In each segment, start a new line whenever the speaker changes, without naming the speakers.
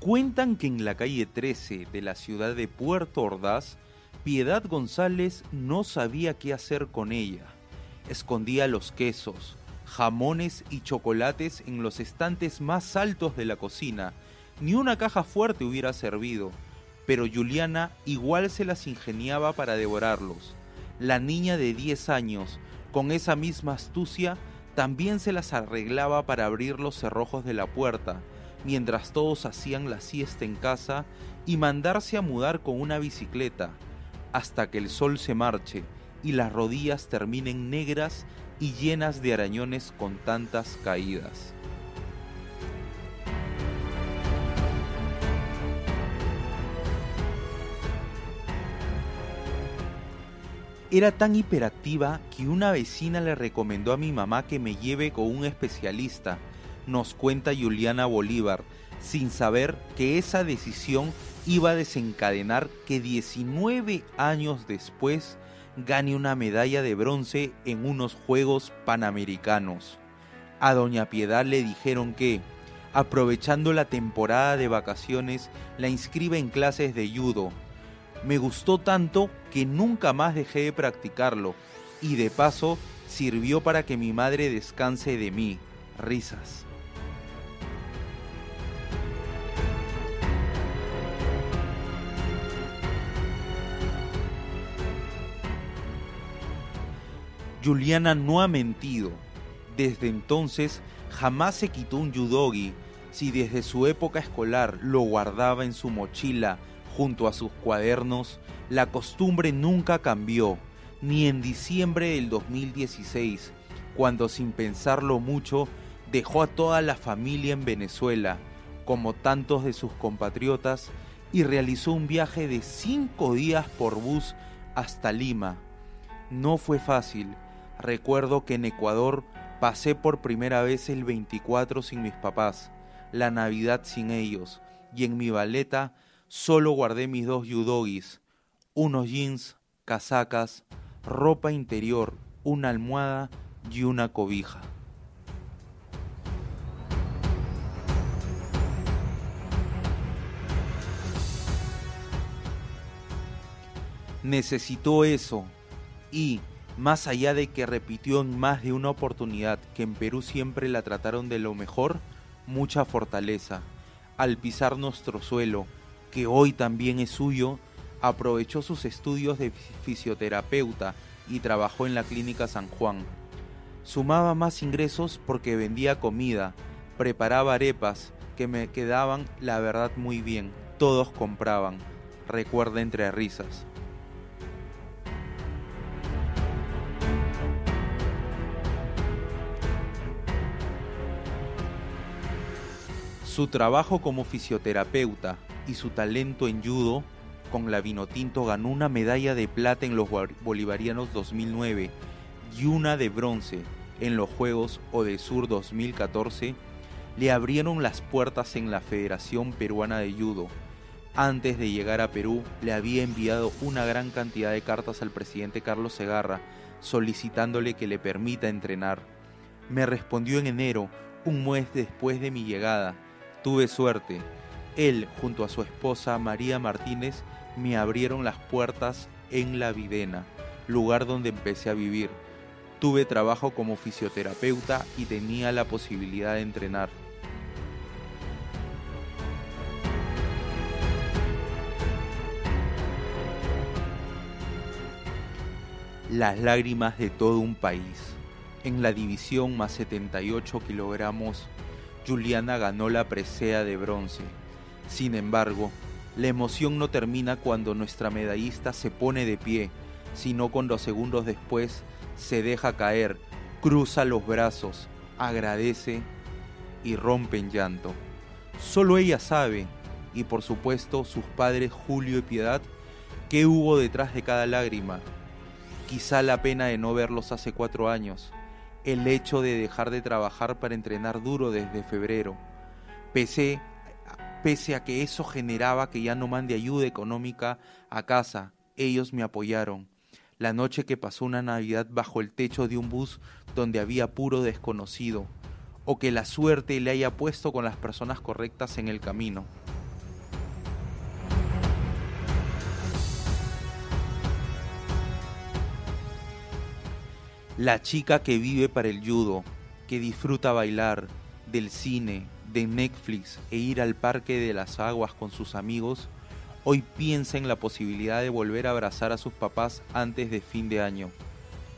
Cuentan que en la calle 13 de la ciudad de Puerto Ordaz, Piedad González no sabía qué hacer con ella. Escondía los quesos, jamones y chocolates en los estantes más altos de la cocina. Ni una caja fuerte hubiera servido, pero Juliana igual se las ingeniaba para devorarlos. La niña de 10 años, con esa misma astucia, también se las arreglaba para abrir los cerrojos de la puerta, mientras todos hacían la siesta en casa y mandarse a mudar con una bicicleta, hasta que el sol se marche y las rodillas terminen negras y llenas de arañones con tantas caídas. Era tan hiperactiva que una vecina le recomendó a mi mamá que me lleve con un especialista, nos cuenta Juliana Bolívar, sin saber que esa decisión iba a desencadenar que 19 años después gane una medalla de bronce en unos Juegos Panamericanos. A Doña Piedad le dijeron que, aprovechando la temporada de vacaciones, la inscribe en clases de judo. Me gustó tanto que nunca más dejé de practicarlo y de paso sirvió para que mi madre descanse de mí. Risas. Juliana no ha mentido. Desde entonces jamás se quitó un yudogi. Si desde su época escolar lo guardaba en su mochila junto a sus cuadernos, la costumbre nunca cambió, ni en diciembre del 2016, cuando sin pensarlo mucho dejó a toda la familia en Venezuela, como tantos de sus compatriotas, y realizó un viaje de cinco días por bus hasta Lima. No fue fácil, Recuerdo que en Ecuador pasé por primera vez el 24 sin mis papás, la Navidad sin ellos, y en mi baleta solo guardé mis dos yudogis, unos jeans, casacas, ropa interior, una almohada y una cobija. Necesitó eso y más allá de que repitió en más de una oportunidad que en Perú siempre la trataron de lo mejor, mucha fortaleza. Al pisar nuestro suelo, que hoy también es suyo, aprovechó sus estudios de fisioterapeuta y trabajó en la clínica San Juan. Sumaba más ingresos porque vendía comida, preparaba arepas que me quedaban la verdad muy bien, todos compraban, recuerda entre risas. Su trabajo como fisioterapeuta y su talento en judo con la Vinotinto ganó una medalla de plata en los Bolivarianos 2009 y una de bronce en los Juegos Odesur 2014, le abrieron las puertas en la Federación Peruana de Judo. Antes de llegar a Perú, le había enviado una gran cantidad de cartas al presidente Carlos Segarra solicitándole que le permita entrenar. Me respondió en enero, un mes después de mi llegada, Tuve suerte. Él, junto a su esposa María Martínez, me abrieron las puertas en La Videna, lugar donde empecé a vivir. Tuve trabajo como fisioterapeuta y tenía la posibilidad de entrenar. Las lágrimas de todo un país. En la división más 78 kilogramos Juliana ganó la presea de bronce. Sin embargo, la emoción no termina cuando nuestra medallista se pone de pie, sino cuando segundos después se deja caer, cruza los brazos, agradece y rompe en llanto. Solo ella sabe, y por supuesto sus padres Julio y Piedad, qué hubo detrás de cada lágrima. Quizá la pena de no verlos hace cuatro años, el hecho de dejar de trabajar para entrenar duro desde febrero, pese, pese a que eso generaba que ya no mande ayuda económica a casa, ellos me apoyaron. La noche que pasó una Navidad bajo el techo de un bus donde había puro desconocido, o que la suerte le haya puesto con las personas correctas en el camino. La chica que vive para el judo, que disfruta bailar, del cine, de Netflix e ir al parque de las aguas con sus amigos, hoy piensa en la posibilidad de volver a abrazar a sus papás antes de fin de año.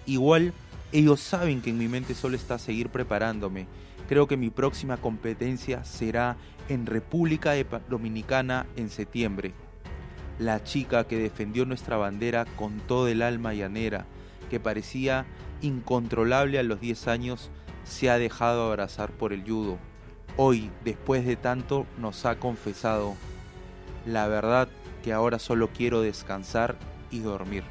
Igual, ellos saben que en mi mente solo está seguir preparándome. Creo que mi próxima competencia será en República Dominicana en septiembre. La chica que defendió nuestra bandera con todo el alma llanera, que parecía incontrolable a los 10 años, se ha dejado abrazar por el judo. Hoy, después de tanto, nos ha confesado, la verdad que ahora solo quiero descansar y dormir.